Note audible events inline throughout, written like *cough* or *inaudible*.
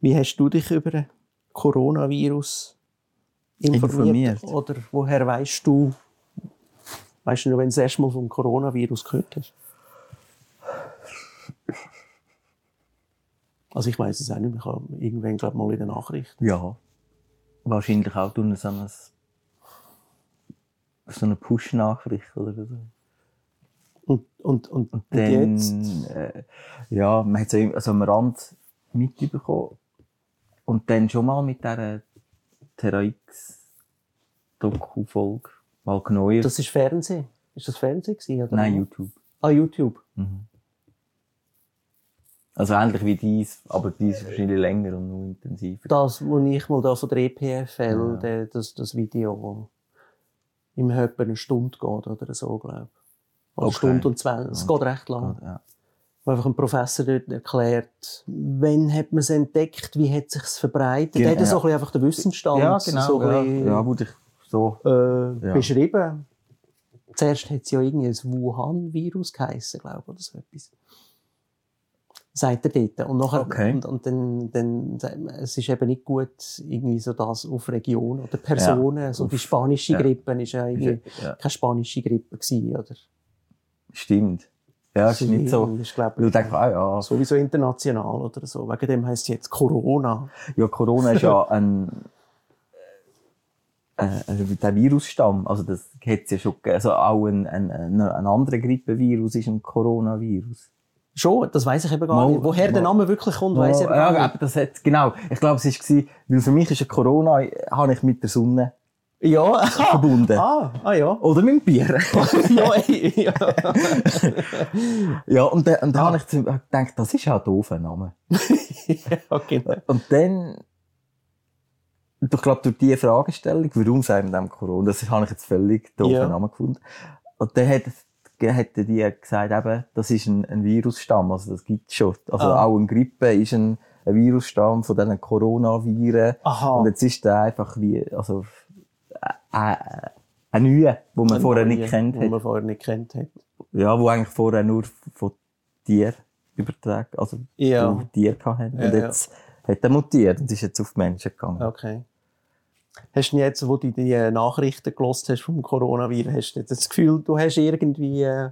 Wie hast du dich über Coronavirus informiert? Informiert. Oder woher weißt du, weißt du wenn du das erste Mal vom Coronavirus gehört hast? Also ich weiß es auch nicht. Ich habe irgendwann, glaube mal in den Nachrichten. Ja. Wahrscheinlich auch durch so eine, so eine Push-Nachricht oder so. Und, und, und, und Dann, jetzt? äh, ja, man hat es also am Rand mitbekommen. Und dann schon mal mit dieser Terra X Doku-Folge mal genauer. Das ist Fernsehen. Ist das Fernsehen gewesen? Oder? Nein, YouTube. Ah, YouTube. Also ähnlich wie dies, aber dies ist wahrscheinlich länger und noch intensiver. Das, wo ich mal da von der EPFL, der, das, das Video, im etwa eine Stunde geht oder so, glaube ich. Oder eine Okay. Stunde und zwanzig. Es geht recht lang. Ja. Wo einfach ein Professor dort erklärt, wann hat man es entdeckt, wie hat es sich verbreitet. Genau, Er hat so ja. ein bisschen einfach den Wissensstand Ja, genau. so ein ja, bisschen, ja, wurde ich so. äh, Ja. beschrieben. Zuerst hat es ja irgendwie ein Wuhan-Virus geheissen, glaube ich, oder so etwas. Sagt er dort. Und, nachher, Okay. und, und dann, dann, es ist eben nicht gut, irgendwie so das auf Regionen oder Personen. so die spanische ja. Grippe ist ja irgendwie Ja, keine spanische Grippe gewesen, oder? stimmt. Ja, ist nicht so. Das ist, glaub ich, du denkst, ah ja, sowieso international oder so. Wegen dem heisst es jetzt Corona. ja, Corona ist ja ein, äh, also der Virusstamm, also das hat es ja schon gegeben. Also auch ein, ein, ein, ein anderer Grippevirus ist ein Coronavirus. Schon, das weiß ich eben gar Mal- nicht. Woher der mal- Name wirklich kommt, weiß ich eben ja, gar aber das hat, genau. Ich glaube, es war, weil für mich ist ein Corona, habe ich mit der Sonne Ja, verbunden. ah, ah ja. Oder mit dem Bier. *laughs* ja, ja. ja, und dann, und dann habe ich gedacht, das ist ja ein doofer Name. *laughs* ja, genau. Und dann, ich glaube, durch diese Fragestellung, warum sagen wir dem Corona, das habe ich jetzt völlig doofen Ja. Namen gefunden. Und dann hat, hat die gesagt, eben, das ist ein, ein Virusstamm, also das gibt's schon. Also Ah. auch ein Grippe ist ein, ein Virusstamm von diesen Coronaviren. Aha. Und jetzt ist der einfach wie, also, äh, äh, ein neuer, den man vorher nicht kennt Wo hat. man vorher nicht kennt hat. Ja, wo eigentlich vorher nur von Tieren übertragen, also Ja. Tieren hatten. Ja, und jetzt hat er mutiert und ist jetzt auf die Menschen gegangen. Okay. Hast du jetzt, wo du die äh, Nachrichten gelost hast vom Coronavirus, hast du das Gefühl, du hast irgendwie, äh,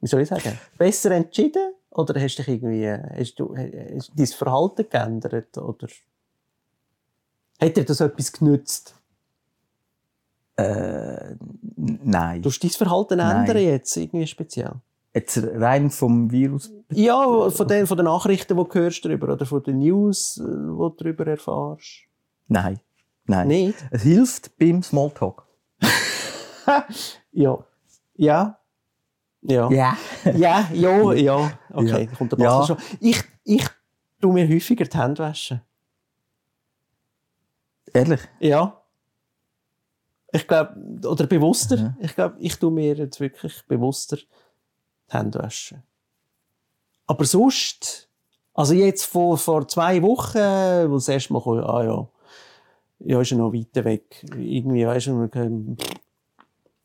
wie soll ich sagen, besser entschieden? Oder hast dich irgendwie, hast du, hast dein Verhalten geändert? Oder hat dir das etwas genützt? Äh, nein. Du hast dein Verhalten Nein. ändern jetzt, irgendwie speziell? Jetzt rein vom Virus. Ja, von den, von den Nachrichten, die du hörst darüber, oder von den News, äh, die du darüber erfährst. Nein. Nein. Nicht? Es hilft beim Smalltalk. *laughs* Ja. Ja. Ja. Ja. Ja, ja, *laughs* ja. Okay, Ja. kommt der Ja. Bastard schon. Ich, ich tu mir häufiger die Hände waschen. Ehrlich? Ja. Ich glaube, oder bewusster. Mhm. Ich glaube, ich tu mir jetzt wirklich bewusster die Hände waschen. Aber sonst, also jetzt vor, vor zwei Wochen, wo das erste Mal kam, ah ja, ja, ist er noch weiter weg. Irgendwie, weißt du, man kann-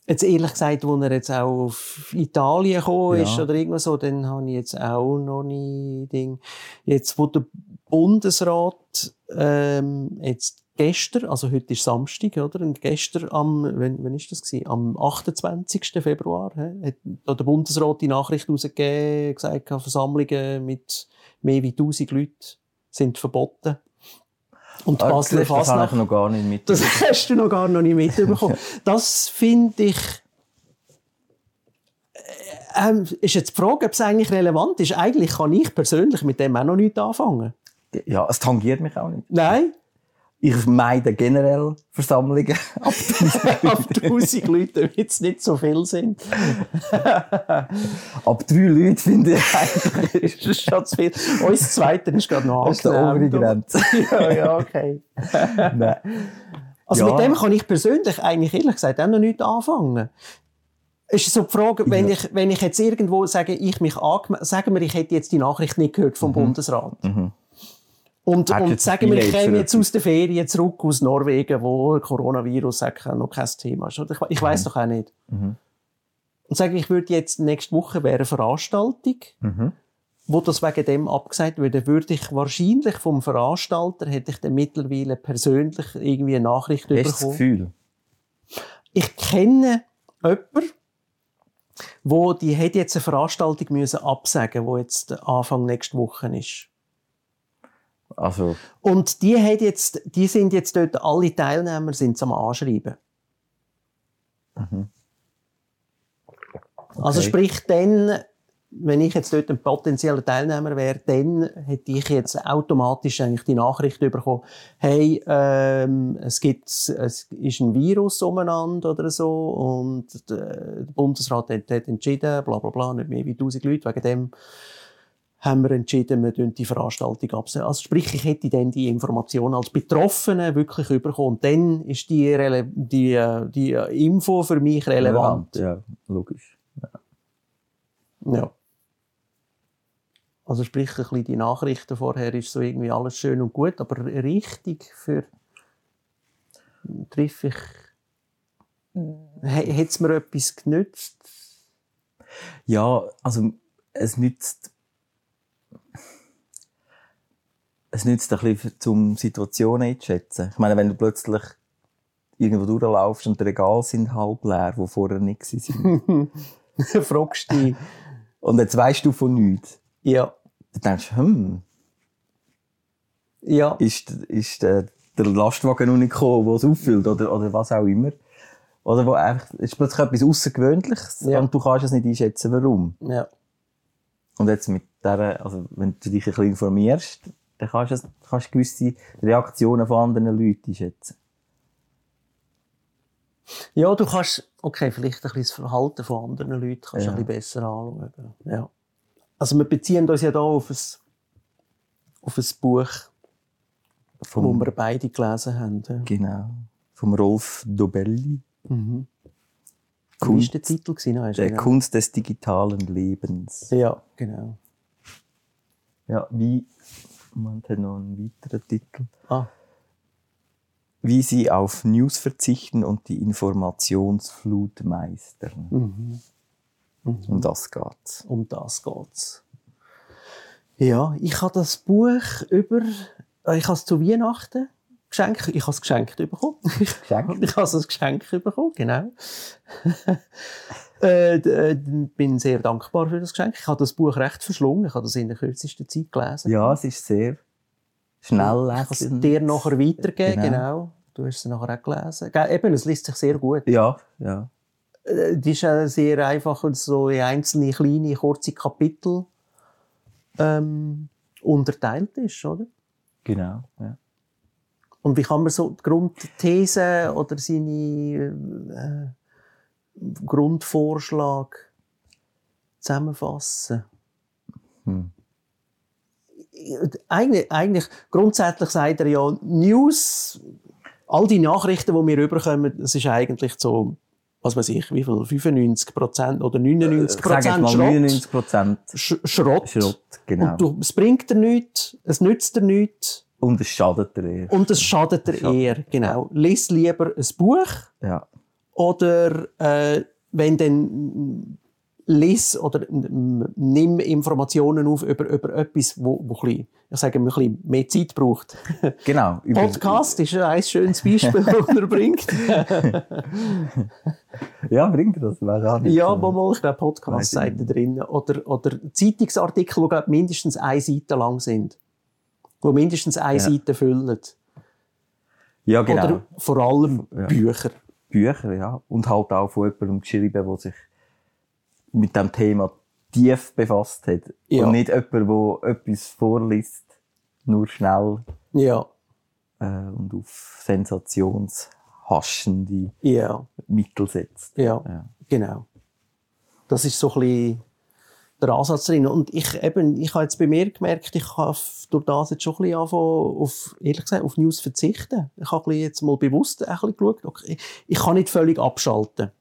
Jetzt ehrlich gesagt, als er jetzt auch auf Italien gekommen ist Ja. oder irgendwas so, dann habe ich jetzt auch noch nie Ding. Jetzt, wo der Bundesrat ähm, jetzt gestern, also heute ist Samstag, oder? Und gestern am, wenn, wenn ist das gewesen? Am 28. Februar, hä, hat da der Bundesrat die Nachricht rausgegeben, gesagt, Versammlungen mit mehr wie 1000 Leuten sind verboten. Und die Ah, Basler das habe ich noch gar nicht mit. das *laughs* hast du noch gar noch nicht mitbekommen. *laughs* Das finde ich. äh, Ähm, ist jetzt die Frage, ob es eigentlich relevant ist. Eigentlich kann ich persönlich mit dem auch noch nichts anfangen. Ja, es tangiert mich auch nicht. Nein, Ich meide generell Versammlungen. *laughs* auf 1000 *laughs* Leute, damit es nicht so viel sind. *laughs* Ab drei Leute finde ich eigentlich. Ist schon zu viel. Uns Zweite ist gerade noch Das ist die obere angenehm. Grenze. ja, ja, okay. Nein. Also Ja. mit dem kann ich persönlich eigentlich ehrlich gesagt auch noch nichts anfangen. Es ist so die Frage, wenn, Ja. ich, wenn ich jetzt irgendwo sage, ich mich sagen wir, ich hätte jetzt die Nachricht nicht gehört vom Bundesrat. Mhm. Und, und sagen wir, ich käme jetzt aus der Ferien zurück aus Norwegen, wo Coronavirus sagt, noch kein Thema ist. Ich, ich weiß doch auch nicht. Mhm. Und sage, ich würde jetzt nächste Woche wäre eine Veranstaltung. Mhm. wo das wegen dem abgesagt würde, würde ich wahrscheinlich vom Veranstalter, hätte ich dann mittlerweile persönlich irgendwie eine Nachricht Hast du das bekommen. Gefühl? Ich kenne jemanden, wo die hätte jetzt eine Veranstaltung müssen absagen, wo jetzt Anfang nächste Woche ist. Also, Und die hat jetzt, die sind jetzt dort, alle Teilnehmer sind am Anschreiben. Also Okay. sprich, dann, wenn ich jetzt dort ein potenzieller Teilnehmer wäre, dann hätte ich jetzt automatisch eigentlich die Nachricht bekommen, hey, ähm, es gibt, es ist ein Virus umeinander oder so und der der Bundesrat hat, hat entschieden, bla bla bla, nicht mehr wie 1000 Leute, wegen dem haben wir entschieden, wir tun die Veranstaltung absagen. Also sprich, ich hätte dann die Information als Betroffene wirklich bekommen. Und dann ist die, die, äh, die äh, Info für mich relevant. Ja, logisch. Ja. Also sprich, ein bisschen die Nachrichten vorher ist so irgendwie alles schön und gut, aber richtig für triff ich Hätte es mir etwas genützt? Ja, also es nützt es nützt ein bisschen, um Situationen einzuschätzen. Ich meine, wenn du plötzlich irgendwo durchlaufst und die Regale sind halb leer, wo vorher nicht *laughs* waren. Fragst du dich. und jetzt weißt du von nichts. Ja. Dann denkst du, hm, Ja. ist, ist der, der Lastwagen noch nicht gekommen, der es auffüllt oder, oder was auch immer. Oder wo einfach, es ist plötzlich etwas Außergewöhnliches Ja. und du kannst es nicht einschätzen, warum. Ja. Und jetzt mit der, also wenn du dich ein bisschen informierst, dann kannst du, kannst gewisse Reaktionen von anderen Leuten einschätzen. Ja, du kannst, okay, vielleicht ein bisschen das Verhalten von anderen Leuten kannst du Ja. ein bisschen besser anschauen. Ja. Also wir beziehen uns ja da auf ein, auf ein Buch, Vom, wo wir beide gelesen haben. Ja. Genau. Vom Rolf Dobelli. Mhm. Kunst, war der Titel? ist der genau. Kunst des digitalen Lebens. Ja, genau. Ja, wie, Moment, hat noch einen weiteren Titel. Ah, Wie sie auf News verzichten und die Informationsflut meistern. mhm. Um das geht's. um das geht's. Ja, ich habe das Buch über, äh, ich habe es zu Weihnachten geschenkt, ich habe es geschenkt bekommen. *laughs* Geschenkt? Ich habe es als Geschenk bekommen, genau. *laughs* äh, d- äh, bin sehr dankbar für das Geschenk. Ich habe das Buch recht verschlungen. Ich habe das in der kürzesten Zeit gelesen. Ja, es ist sehr schnell Ich kann es dir nachher weitergeben, Genau. genau. Du hast es nachher auch gelesen. Ge- Eben, es liest sich sehr gut. Ja, ja. Äh, Die ist äh, sehr einfach und so in einzelne kleine, kurze Kapitel ähm, unterteilt ist, oder? Genau. Ja. Und wie kann man so die Grundthese oder seine äh, Grundvorschlag zusammenfassen? Hm. Eigentlich, eigentlich, grundsätzlich sagt er ja, News, all die Nachrichten, die wir überkommen, das ist eigentlich so, was weiß ich, wie viel, 95 Prozent oder 99 Ich sage jetzt Prozent mal Schrott. 99 Prozent Sch Schrott. Schrott, genau. Und du, es bringt dir nichts, es nützt dir nichts Und es schadet dir eher. und es schadet dir eher. Genau. Lies lieber ein Buch Ja. oder äh, wenn dann lies oder mm, nimm Informationen auf über, über etwas, wo, wo ein bisschen, ich sage mal, ein bisschen mehr Zeit braucht. *laughs* Genau. *laughs* Podcast ist ein schönes Beispiel, *laughs* das er bringt. Ja, bringt das? Ja, wo mal, ich glaube, Podcast-Seiten drin. Oder, oder Zeitungsartikel, die mindestens eine Seite lang sind. Die mindestens eine Ja. Seite füllen. Ja, genau. Oder vor allem Ja. Bücher. Bücher, ja. Und halt auch von jemandem geschrieben, der sich mit dem Thema tief befasst hat. Ja. Und nicht jemand, der etwas vorliest, nur schnell Ja, äh, und auf sensationshaschende ja, Mittel setzt. ja, Ja. genau. Das ist so ein bisschen der Ansatz drin. Und ich, eben, ich habe jetzt bei mir gemerkt, ich habe durch das jetzt schon ein bisschen angefangen, auf, ehrlich gesagt, auf News verzichten. Ich habe jetzt mal bewusst ein bisschen geschaut. Okay, ich kann nicht völlig abschalten.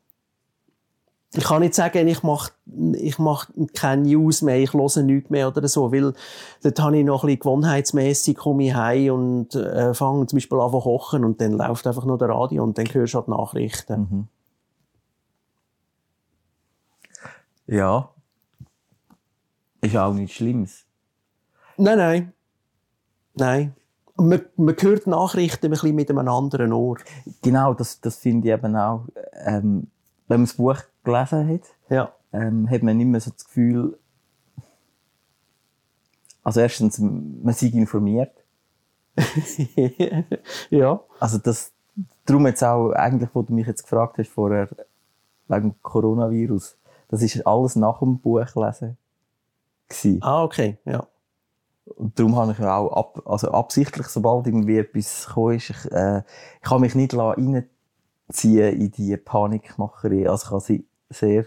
Ich kann nicht sagen, ich mache ich mach keine News mehr, ich höre nichts mehr oder so, weil dort habe ich noch ein bisschen gewohnheitsmässig, komme ich heim und äh, fange zum Beispiel an zu kochen und dann läuft einfach nur der Radio und dann hörst du halt Nachrichten. Mhm. Ja. Ist ja auch nichts Schlimmes. Nein, nein. Nein. Man, man hört Nachrichten ein bisschen mit einem anderen Ohr. Genau, das, das finde ich eben auch. Ähm, wenn man das Buch gelesen hat, Ja. ähm, hat man nicht mehr so das Gefühl, also erstens, man sei informiert. *laughs* ja. Also das, darum jetzt auch, eigentlich, wo du mich jetzt gefragt hast vorher, wegen dem Coronavirus, das ist alles nach dem Buchlesen gewesen. Ah, okay. Ja. Und darum habe ich ja auch ab, also absichtlich, sobald irgendwie etwas gekommen ist, ich, äh, ich kann mich nicht reinziehen in die Panikmacherei. Also ich habe sie sehr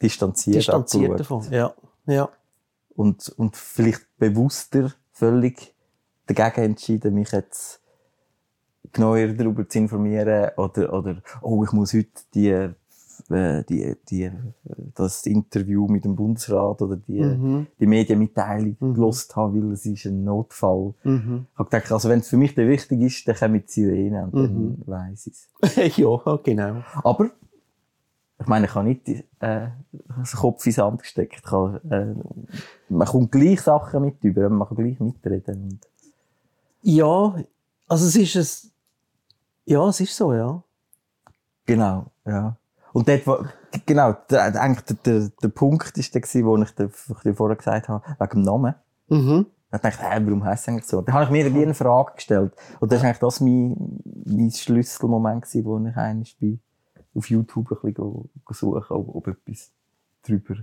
distanziert, Distanziert davon. Ja. Ja. Und, und vielleicht bewusster völlig dagegen entschieden, mich jetzt genauer darüber zu informieren oder, oder, oh, ich muss heute die, die, die, äh, das Interview mit dem Bundesrat oder die, Mhm. die Medienmitteilung Mhm. gelost haben, weil es ist ein Notfall. Mhm. Ich habe gedacht, also wenn es für mich dann wichtig ist, dann kommen die Sirene und Mhm. dann weiss ich es. *laughs* ja, genau. Aber, ich meine, ich habe nicht äh, den Kopf ins Sand gesteckt. Habe, äh, man kommt gleich Sachen mit über, man kann gleich mitreden. Und Ja, also es ist es. Ja, es ist so, ja. genau, ja. Und dort, wo, genau, der, eigentlich der, der, der Punkt ist der wo ich dir, vorher gesagt habe, wegen dem Namen. Mhm. Da dachte ich, hä, warum heisst es eigentlich so? Da habe ich mir irgendwie eine Frage gestellt. Und das ist eigentlich das mein, mein Schlüsselmoment gewesen, wo ich eigentlich bei, auf YouTube ein bisschen go, go suchen, ob, ob etwas drüber,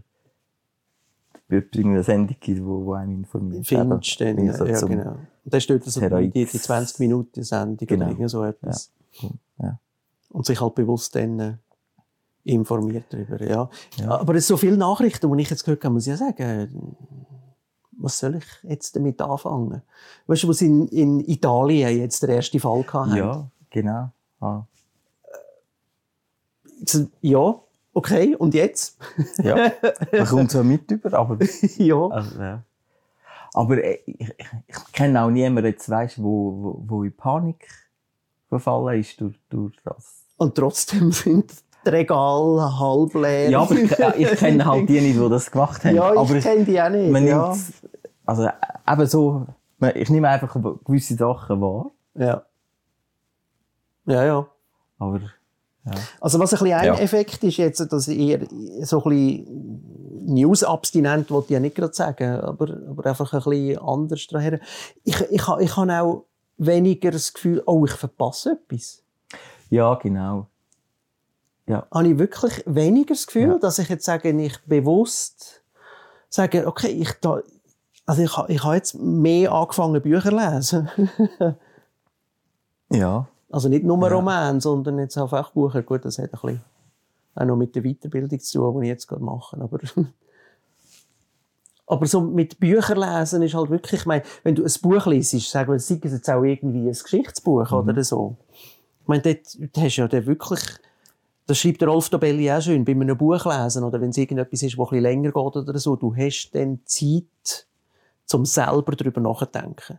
ob irgendeine Sendung gibt, wo, wo einem informiert. Findest du dann, wie so ja, genau. Und dann steht so Heroics. die, die 20 Minuten Sendung Genau. oder so etwas. Ja. Und sich halt bewusst dann äh, informiert darüber, ja. Ja. Aber es so viele Nachrichten, die ich jetzt gehört habe, muss ich ja sagen, was soll ich jetzt damit anfangen? Weißt du, was in, in Italien jetzt der erste Fall hatten? Ja, genau. Ah. Ja, okay, und jetzt? Ja, man kommt so mit über, aber, *laughs* ja. also, ja. aber äh, ich, ich, ich kenne auch niemanden jetzt, weißt, wo, wo, wo in Panik verfallen ist durch, durch das. Und trotzdem *laughs* sind die Regale halb leer. Ja, aber ich, ich kenne halt die nicht, die das gemacht haben. Ja, aber ich kenne die auch nicht. man ja. nimmt, also äh, eben so, ich nehme einfach gewisse Sachen wahr, ja. Ja, ja. aber ja. Also was ein bisschen ein Ja. Effekt ist jetzt, dass ihr so ein bisschen News-abstinent, wollte ich ja nicht gerade sagen, aber, aber einfach ein bisschen anders daher. Ich, ich, ich habe auch weniger das Gefühl, oh, ich verpasse etwas. ja, genau. Habe ich wirklich weniger das Gefühl, Ja. dass ich jetzt sage, ich bewusst sage, okay, ich da, also ich, ich habe jetzt mehr angefangen, Bücher zu lesen. *laughs* Ja, Also nicht nur Ja. Roman, sondern jetzt auch Fachbücher. Gut, das hat ein bisschen auch noch mit der Weiterbildung zu tun, die ich jetzt gerade mache. Aber, *laughs* aber so mit Büchern lesen ist halt wirklich, ich meine, wenn du ein Buch liest, sagen wir, sei es jetzt auch irgendwie ein Geschichtsbuch oder so. Ich meine, dort, dort hast du ja dann wirklich, das schreibt der Rolf Dobelli auch schön, bei einem Buch lesen oder wenn es irgendetwas ist, das ein länger geht oder so, du hast dann Zeit, zum selber darüber nachzudenken.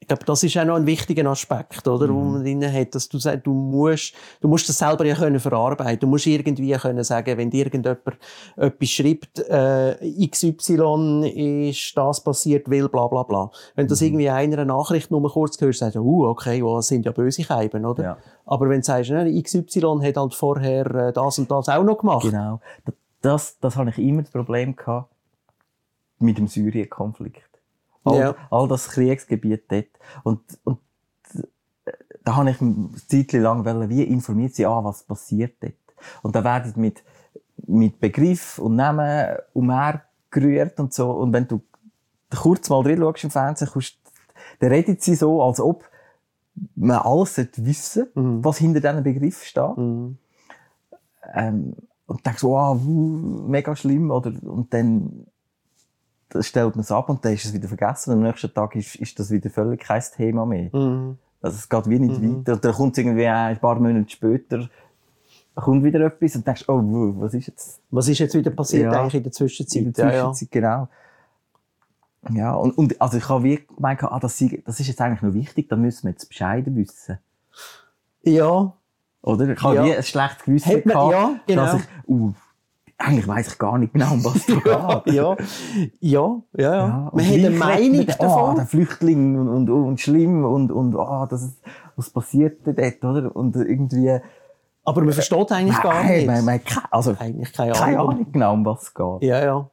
Ich glaube, das ist auch noch ein wichtiger Aspekt, oder, wo man drin hat, dass du sagst, du musst, du musst das selber ja können verarbeiten. Du musst irgendwie können sagen, wenn dir irgendjemand etwas schreibt, äh, XY ist das passiert, weil bla bla bla. Wenn du das irgendwie in einer Nachricht nur kurz hörst, sagst du, uh, okay, oh, das sind ja böse Scheiben, oder? Ja. Aber wenn du sagst, ne, XY hat halt vorher äh, das und das auch noch gemacht. genau. Das, das habe ich immer das Problem gehabt mit dem Syrien-Konflikt. All, Ja. all das Kriegsgebiet dort. Und, und äh, da habe ich eine Zeit lang wollen, wie informiert sie an, was passiert dort. Und da werden mit, mit Begriff und Namen umhergerührt und so. Und wenn du kurz mal drin schaust im Fernsehen, kommst, dann redet sie so, als ob man alles wissen, Mhm. was hinter diesem Begriff steht. Mhm. Ähm, und denkst, wow, mega schlimm, oder? Und dann stellt man es ab und dann ist es wieder vergessen. Am nächsten Tag ist, ist das wieder völlig kein Thema mehr. Mhm. Also es geht wie nicht Mhm. weiter. Und dann kommt es irgendwie ein paar Monate später, kommt wieder etwas und denkst, oh, was ist jetzt Was ist jetzt wieder passiert Ja. eigentlich in der Zwischenzeit? in der Ja, ja. Zwischenzeit? Genau. Ja, und, und also ich habe wie gemeint, ah, das, sei, das ist jetzt eigentlich noch wichtig, da müssen wir jetzt Bescheid wissen. ja. Oder? Ich habe Ja. wie ein schlechtes Gewissen man- gehabt, ja, genau. dass ich, uh, eigentlich weiss ich gar nicht genau, um was es *laughs* geht. ja, ja, ja, ja. Ja, Man hat eine Meinung man, davon. Oh, der Flüchtling und, und, und schlimm und, und oh, das ist, was passiert denn dort, oder? Und irgendwie, aber man versteht eigentlich gar nein, nicht. man, man, also, eigentlich keine keine Ahnung. Ahnung genau, um was es geht. Ja, ja.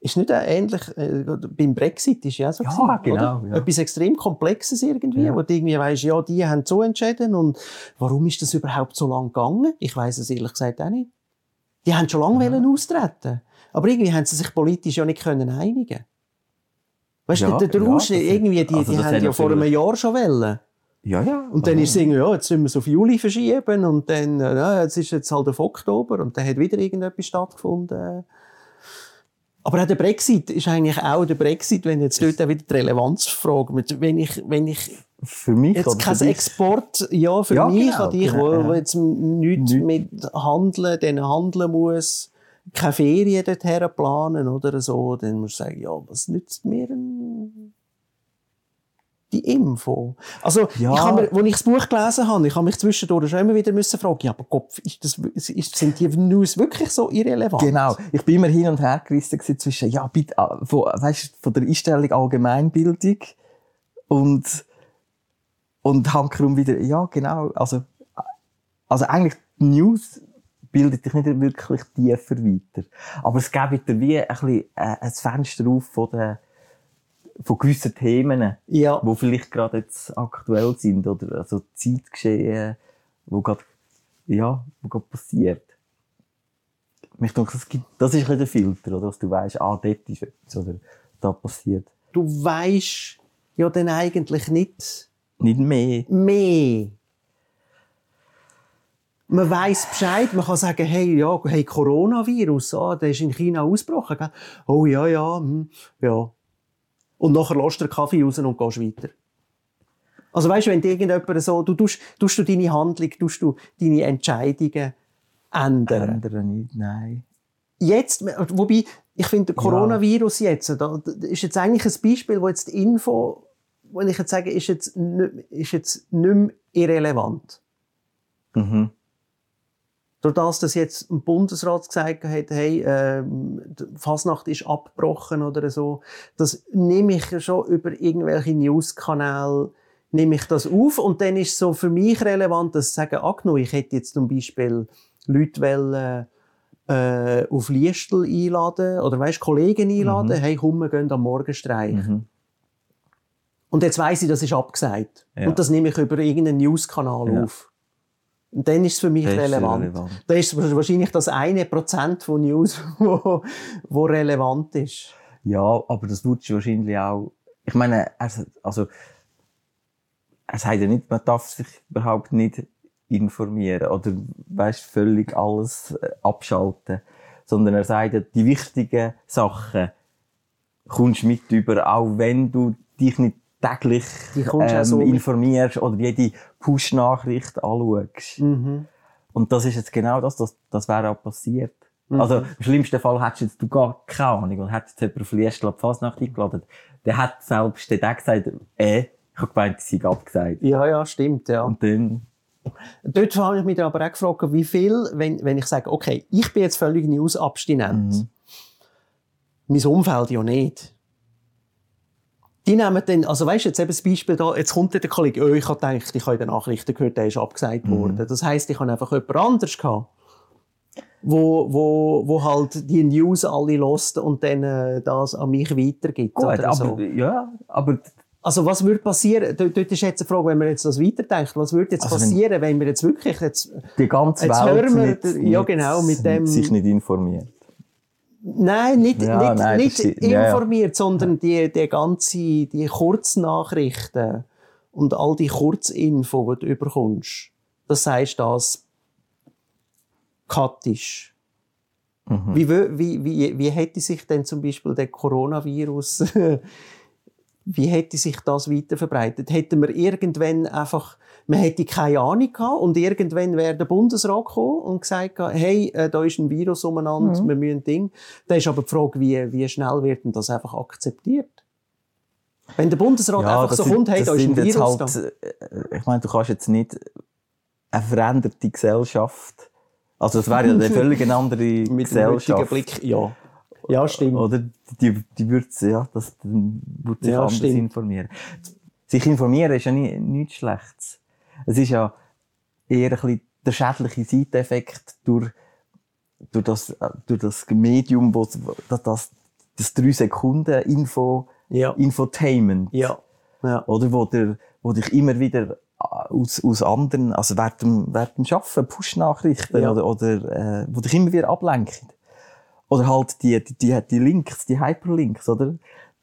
Ist nicht auch ähnlich, äh, beim Brexit ist ja so Ja, gewesen, genau, ja. Etwas extrem Komplexes irgendwie, Ja. wo du irgendwie weisst, ja, die haben so entschieden und warum ist das überhaupt so lang gegangen? Ich weiß es ehrlich gesagt auch nicht. Die haben schon lange wollen austreten. Aber irgendwie haben sie sich politisch ja nicht können einigen. Weißt du, Ja, der, der ja, das- irgendwie, die, also die haben ja vor einem Jahr schon wollen. Ja, ja. Und dann also, ist es irgendwie, ja, jetzt müssen wir es auf Juli verschieben und dann, äh, ja, jetzt ist jetzt halt auf Oktober und dann hat wieder irgendetwas stattgefunden. Aber auch der Brexit ist eigentlich auch der Brexit, wenn jetzt dort auch wieder die Relevanzfrage, wenn ich, wenn ich Für mich jetzt kein? Export, ja, für Ja, mich genau, an dich, genau, wo, ja. wo jetzt nichts Nicht. mit Handeln, dann handeln muss, keine Ferien dorthin planen oder so, dann musst du sagen, ja, was nützt mir die Info. Also, Ja. ich habe mir, als ich das Buch gelesen habe, ich habe mich zwischendurch schon immer wieder müssen fragen, ja, aber Kopf, ist das, ist, sind die News wirklich so irrelevant? Genau. Ich bin immer hin und her gerissen zwischen, ja, bitte, äh, von, weißt, von der Einstellung Allgemeinbildung und, und hankerum wieder, ja, genau. Also, also eigentlich, die News bildet dich nicht wirklich tiefer weiter. Aber es gibt dir wie ein, bisschen, äh, ein Fenster auf von den, von gewissen Themen, Ja. wo vielleicht gerade jetzt aktuell sind oder also Zeitgeschehen, wo gerade, ja, wo gerade passiert. Mich denke, es gibt, das ist ein der Filter, oder? Dass du weißt, ah, dort ist etwas, oder da passiert. Du weisst ja dann eigentlich nicht Nicht mehr. mehr. Man weiss Bescheid, man kann sagen, hey, ja, hey, Coronavirus, ah, der ist in China ausgebrochen, gell? Oh, ja, ja, hm, ja. Und nachher lässt du den Kaffee raus und gehst weiter. Also weißt du, wenn irgendjemand so, du tust, tust du deine Handlung, tust du deine Entscheidungen ändern. Ändern nicht, nein. Jetzt, wobei, ich finde, der Coronavirus jetzt, da, da ist jetzt eigentlich ein Beispiel, wo jetzt die Info, wo ich jetzt sage, ist jetzt, nicht, ist jetzt nicht mehr irrelevant. Mhm. Durch das, dass jetzt ein Bundesrat gesagt hat, hey, die Fasnacht ist abgebrochen oder so, das nehme ich schon über irgendwelche Newskanäle nehme ich das auf und dann ist so für mich relevant, dass ich sage, angenommen, ich hätte jetzt zum Beispiel Leute wollen, äh, auf Liestel einladen oder weißt, Kollegen einladen, hey, komm, wir gehen am Morgenstreich. Mhm. Und jetzt weiss ich, das ist abgesagt. Ja. Und das nehme ich über irgendeinen Newskanal Ja. auf. Und dann ist es für mich Das ist relevant. relevant. Da ist wahrscheinlich das eine Prozent von News, *laughs* wo, wo relevant ist. Ja, aber das du wahrscheinlich auch, ich meine, er, also, er sagt ja nicht, man darf sich überhaupt nicht informieren oder, weißt, völlig alles äh, abschalten. Sondern er sagt ja, die wichtigen Sachen kommst mit über, auch wenn du dich nicht täglich ähm, so mit. informierst oder jede Push-Nachricht anschaust. Mhm. Und das ist jetzt genau das, das, das wäre auch passiert. Mhm. Also, im schlimmsten Fall hättest jetzt du gar keine Ahnung und hättest jetzt jemand auf Liestl Fasnacht eingeladen. Der hat selbst der gesagt, äh, ich habe gemeint, sie sind abgesagt. Ja, ja, stimmt, ja. Und dann, Dort habe ich mich aber auch gefragt, wie viel, wenn, wenn ich sage, okay, ich bin jetzt völlig newsabstinent. Mhm. Mein Umfeld ja nicht. Die nehmen dann, also weißt du, jetzt eben das Beispiel da, jetzt kommt der Kollege, oh, ich habe gedacht, ich habe in den Nachrichten gehört, der ist abgesagt Mhm. worden. Das heisst, ich habe einfach jemand anderes gehabt, wo, wo, wo halt die News alle lost und dann äh, das an mich weitergibt. gut, oder aber, so. ja, aber, Also was würde passieren, dort dort ist jetzt eine Frage, wenn man jetzt das weiterdenkt, was würde jetzt Also wenn- passieren, wenn wir jetzt wirklich jetzt die ganze Jetzt Welt wir, nicht, ja, genau, mit dem- sich nicht informiert. Nein, nicht, Ja, nicht, nein, nicht das ist- ja, informiert, sondern die, die ganze, die Kurznachrichten und all die Kurzinfo, die du überkommst. Das heißt das kattisch. Mhm. Wie, wie, wie, wie hätte sich denn zum Beispiel der Coronavirus, *laughs* wie hätte sich das weiter verbreitet? Hätten wir irgendwann einfach, man hätte keine Ahnung gehabt und irgendwann wäre der Bundesrat gekommen und gesagt, hey, äh, da ist ein Virus umeinander, Mhm. wir müssen ein Ding. Da ist aber die Frage, wie, wie schnell wird denn das einfach akzeptiert? Wenn der Bundesrat einfach so sind- kommt, hey, da ist ein Virus halt, äh, Ich meine, du kannst jetzt nicht eine veränderte Gesellschaft Also, das wäre ja *laughs* eine völlig andere Mit Gesellschaft. Blick, ja. Ja, stimmt. Oder die, die würde ja, das würde sich Ja, anders stimmt. informieren. Sich informieren ist ja nie, nichts Schlechtes. Es ist ja eher ein bisschen der schädliche Seiteffekt durch, durch das, äh, durch das Medium, wo, das, das, das 3 Sekunden Info, Ja. Infotainment. Ja. Ja. Oder wo, der, wo dich immer wieder äh, aus, aus anderen, also während dem, während dem Arbeiten, Push-Nachrichten Ja. oder, oder äh, wo dich immer wieder ablenken. Oder halt die, die, die, die Links, die Hyperlinks, oder?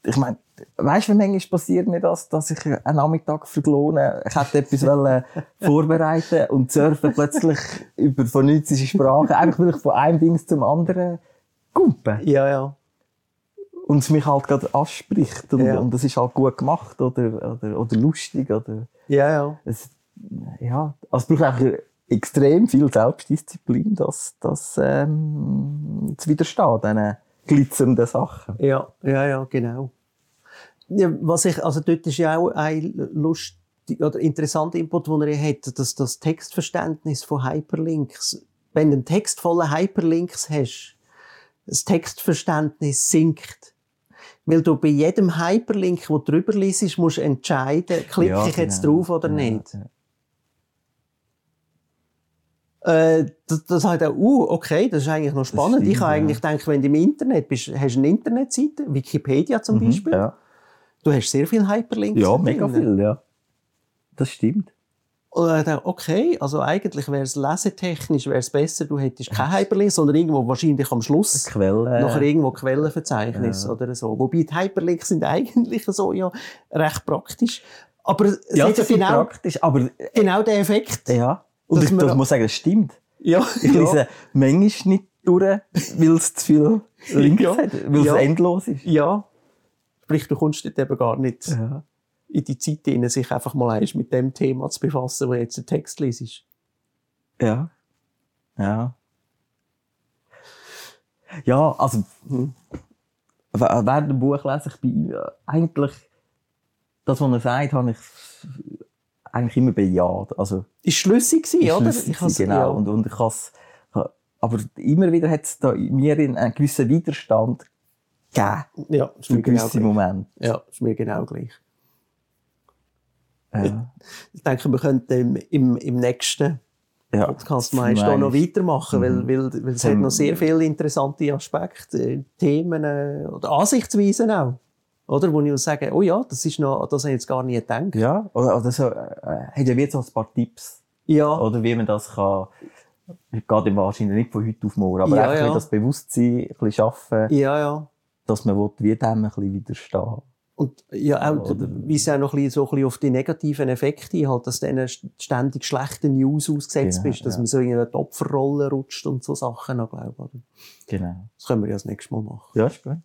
Ich meine, weißt du, wie manchmal passiert mir das, dass ich einen Nachmittag verklone, ich hätte etwas wollen *laughs* vorbereiten und surfe plötzlich über phonizische Sprache, einfach weil ich von einem Ding zum anderen gumpe Ja, ja. und es mich halt gerade anspricht und, Ja. und das ist halt gut gemacht oder, oder, oder lustig oder Ja, ja. es, ja, also es braucht einfach extrem viel Selbstdisziplin, das, das ähm, zu widerstehen, diesen glitzernden Sachen. Ja, ja, ja, genau. Ja, was ich, also dort ist ja auch ein lustig oder interessanter Input, den er hat, dass das Textverständnis von Hyperlinks, wenn du einen Text voller Hyperlinks hast, das Textverständnis sinkt. Weil du bei jedem Hyperlink, wo du drüber liest, musst du entscheiden, klicke Ja, ich jetzt genau. drauf oder Ja, nicht. ja. Äh, das, das halt auch, uh, okay, das ist eigentlich noch spannend. stimmt, ich habe eigentlich gedacht, wenn du im Internet bist, hast du eine Internetseite, Wikipedia zum Mhm, Beispiel. Ja, Du hast sehr viel Hyperlinks. ja mega drin. viel, ja. Das stimmt. Und ich dachte, okay, also eigentlich wäre es lesetechnisch wäre es besser, du hättest kein Hyperlink, sondern irgendwo wahrscheinlich am Schluss Quelle. nachher irgendwo Quellenverzeichnis Ja. oder so. Wobei die Hyperlinks sind *laughs* eigentlich so ja recht praktisch. Aber es ja, hat ja genau, praktisch, aber genau den Effekt. ja. Und ich das muss sagen, das stimmt. Ja, Ich lese manchmal nicht durch, weil es zu viel *laughs* Links Ja. hat, weil es Ja. endlos ist. Ja. Sprich, du kommst dort eben gar nicht Ja. in die Zeit hinein, sich einfach mal eins mit dem Thema zu befassen, wo jetzt der Text liest. Ja. Ja. Ja, also, Hm. während dem Buch lese ich bei ihm äh, eigentlich, das, was er sagt, habe ich eigentlich immer bejaht. Also, Ist schlüssig gewesen, ist oder? schlüssig has- gewesen, genau. ja. Und, und ich has, aber immer wieder hat es mir einen gewissen Widerstand gegeben. ja, ist mir genau gleich. Ja, ist mir genau gleich. Ja. Ich denke, wir könnten im, im, nächsten Ja. Podcast mal da noch weitermachen, weil, weil, weil es hat noch sehr viele interessante Aspekte, äh, Themen äh, oder Ansichtsweisen auch. Oder? Wo ich auch sage, oh ja, das ist noch, das habe ich jetzt gar nicht gedacht. Ja, oder, oder so, äh, hat ja wie so ein paar Tipps. Ja, Oder wie man das kann, geht wahrscheinlich nicht von heute auf morgen, aber Ja, einfach ja. das Bewusstsein ein bisschen schaffen, ja, ja. Dass man wie dem ein bisschen widerstehen. Und ja, auch, Oder- wie es auch noch ein bisschen, so ein bisschen auf die negativen Effekte halt, dass du denen ständig schlechten News ausgesetzt Genau, bist, dass ja. man so in eine Opferrolle rutscht und so Sachen noch, glaube ich. Genau. Das können wir ja das nächste Mal machen. Ja, ist gut.